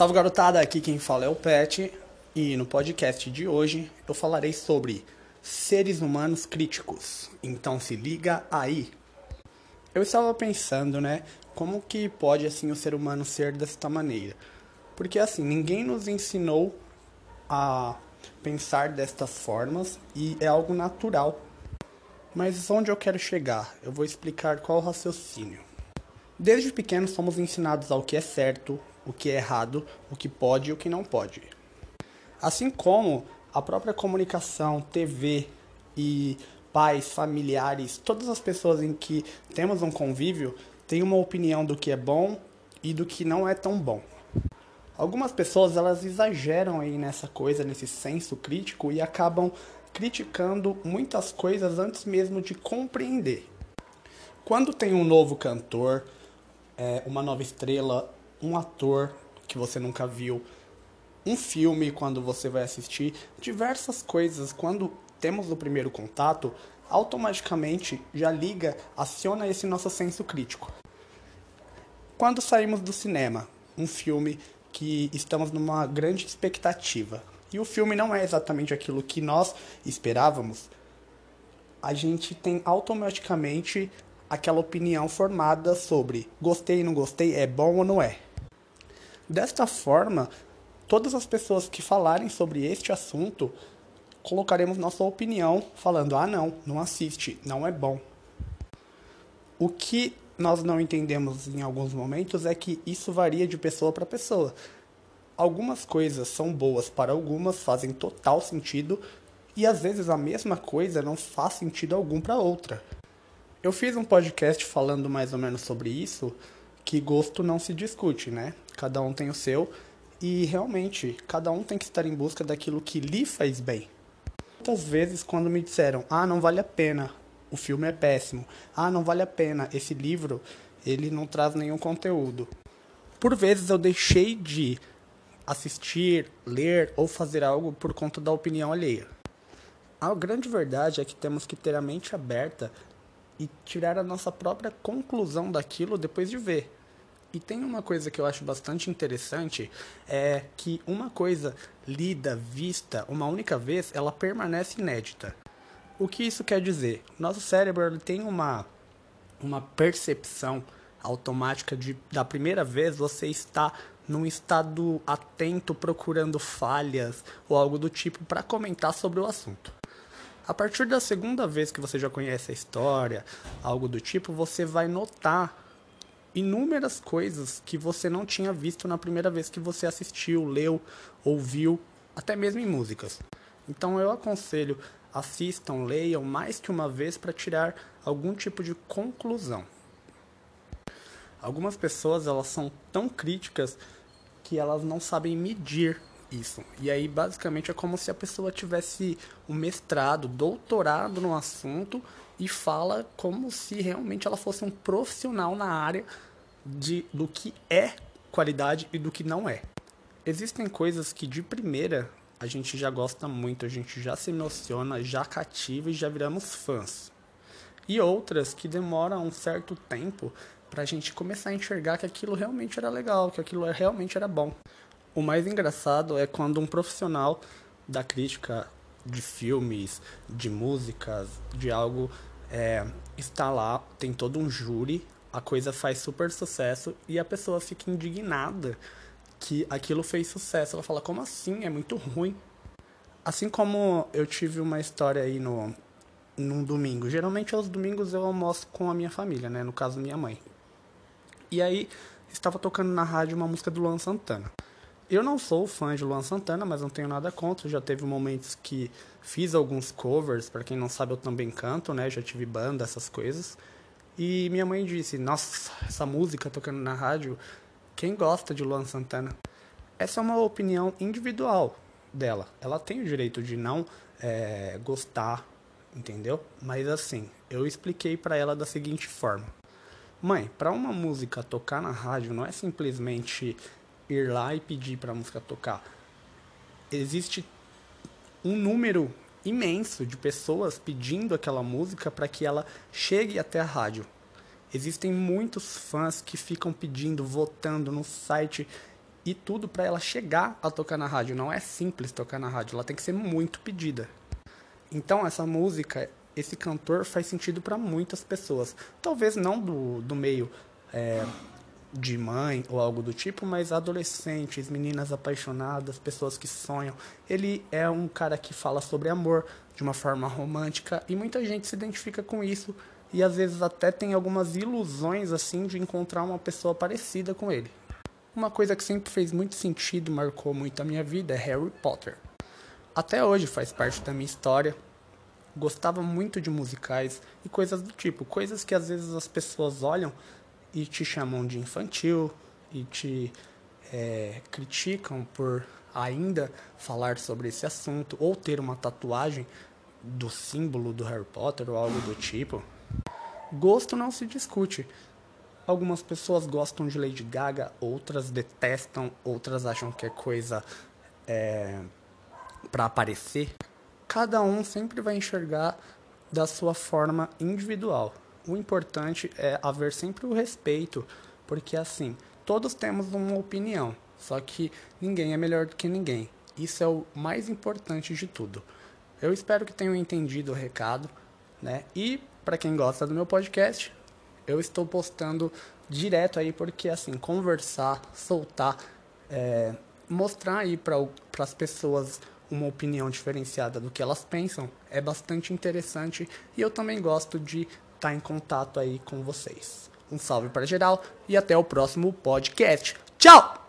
Salve garotada, aqui quem fala é o Pet e no podcast de hoje eu falarei sobre seres humanos críticos. Então se liga aí. Eu estava pensando, né, como que pode assim o ser humano ser desta maneira? Porque assim, ninguém nos ensinou a pensar destas formas e é algo natural. Mas onde eu quero chegar? Eu vou explicar qual o raciocínio. Desde pequeno somos ensinados ao que é certo, o que é errado, o que pode e o que não pode. Assim como a própria comunicação, TV e pais, familiares, todas as pessoas em que temos um convívio têm uma opinião do que é bom e do que não é tão bom. Algumas pessoas elas exageram aí nessa coisa, nesse senso crítico e acabam criticando muitas coisas antes mesmo de compreender. Quando tem um novo cantor, é, uma nova estrela, um ator que você nunca viu, um filme quando você vai assistir, diversas coisas, quando temos o primeiro contato, automaticamente já liga, aciona esse nosso senso crítico. Quando saímos do cinema, um filme que estamos numa grande expectativa, e o filme não é exatamente aquilo que nós esperávamos, a gente tem automaticamente aquela opinião formada sobre gostei, não gostei, é bom ou não é. Desta forma, todas as pessoas que falarem sobre este assunto, colocaremos nossa opinião falando: ah, não, não assiste, não é bom. O que nós não entendemos em alguns momentos é que isso varia de pessoa para pessoa. Algumas coisas são boas para algumas, fazem total sentido, e às vezes a mesma coisa não faz sentido algum para outra. Eu fiz um podcast falando mais ou menos sobre isso, que gosto não se discute, né? Cada um tem o seu e realmente cada um tem que estar em busca daquilo que lhe faz bem. Muitas vezes quando me disseram: "Ah, não vale a pena, o filme é péssimo. Ah, não vale a pena, esse livro, ele não traz nenhum conteúdo". Por vezes eu deixei de assistir, ler ou fazer algo por conta da opinião alheia. A grande verdade é que temos que ter a mente aberta e tirar a nossa própria conclusão daquilo depois de ver. E tem uma coisa que eu acho bastante interessante, é que uma coisa lida, vista uma única vez, ela permanece inédita. O que isso quer dizer? Nosso cérebro tem uma, uma percepção automática de da primeira vez você está num estado atento procurando falhas ou algo do tipo para comentar sobre o assunto. A partir da segunda vez que você já conhece a história, algo do tipo, você vai notar inúmeras coisas que você não tinha visto na primeira vez que você assistiu, leu, ouviu, até mesmo em músicas. Então eu aconselho, assistam, leiam mais que uma vez para tirar algum tipo de conclusão. Algumas pessoas elas são tão críticas que elas não sabem medir isso. E aí, basicamente, é como se a pessoa tivesse um mestrado, doutorado no assunto e fala como se realmente ela fosse um profissional na área de, do que é qualidade e do que não é. Existem coisas que de primeira a gente já gosta muito, a gente já se emociona, já cativa e já viramos fãs. E outras que demoram um certo tempo para a gente começar a enxergar que aquilo realmente era legal, que aquilo realmente era bom. O mais engraçado é quando um profissional da crítica de filmes, de músicas, de algo, é, está lá, tem todo um júri, a coisa faz super sucesso e a pessoa fica indignada que aquilo fez sucesso. Ela fala, como assim? É muito ruim. Assim como eu tive uma história aí no num domingo. Geralmente aos domingos eu almoço com a minha família, né? No caso, minha mãe. E aí estava tocando na rádio uma música do Luan Santana. Eu não sou fã de Luan Santana, mas não tenho nada contra. Já teve momentos que fiz alguns covers, para quem não sabe, eu também canto, né? Já tive banda, essas coisas. E minha mãe disse: "Nossa, essa música tocando na rádio, quem gosta de Luan Santana?" Essa é uma opinião individual dela. Ela tem o direito de não é, gostar, entendeu? Mas assim, eu expliquei para ela da seguinte forma: Mãe, para uma música tocar na rádio não é simplesmente ir lá e pedir para a música tocar. Existe um número imenso de pessoas pedindo aquela música para que ela chegue até a rádio. Existem muitos fãs que ficam pedindo, votando no site e tudo para ela chegar a tocar na rádio. Não é simples tocar na rádio, ela tem que ser muito pedida. Então essa música, esse cantor faz sentido para muitas pessoas. Talvez não do, do meio é, de mãe ou algo do tipo, mas adolescentes, meninas apaixonadas, pessoas que sonham. Ele é um cara que fala sobre amor de uma forma romântica e muita gente se identifica com isso e às vezes até tem algumas ilusões assim de encontrar uma pessoa parecida com ele. Uma coisa que sempre fez muito sentido, marcou muito a minha vida é Harry Potter. Até hoje faz parte da minha história. Gostava muito de musicais e coisas do tipo, coisas que às vezes as pessoas olham e te chamam de infantil e te é, criticam por ainda falar sobre esse assunto ou ter uma tatuagem do símbolo do Harry Potter ou algo do tipo. Gosto não se discute. Algumas pessoas gostam de Lady Gaga, outras detestam, outras acham que é coisa é, para aparecer. Cada um sempre vai enxergar da sua forma individual. O importante é haver sempre o respeito, porque assim, todos temos uma opinião, só que ninguém é melhor do que ninguém. Isso é o mais importante de tudo. Eu espero que tenham entendido o recado, né? E para quem gosta do meu podcast, eu estou postando direto aí porque assim conversar, soltar, é, mostrar aí para as pessoas uma opinião diferenciada do que elas pensam é bastante interessante e eu também gosto de estar tá em contato aí com vocês. Um salve para geral e até o próximo podcast. Tchau!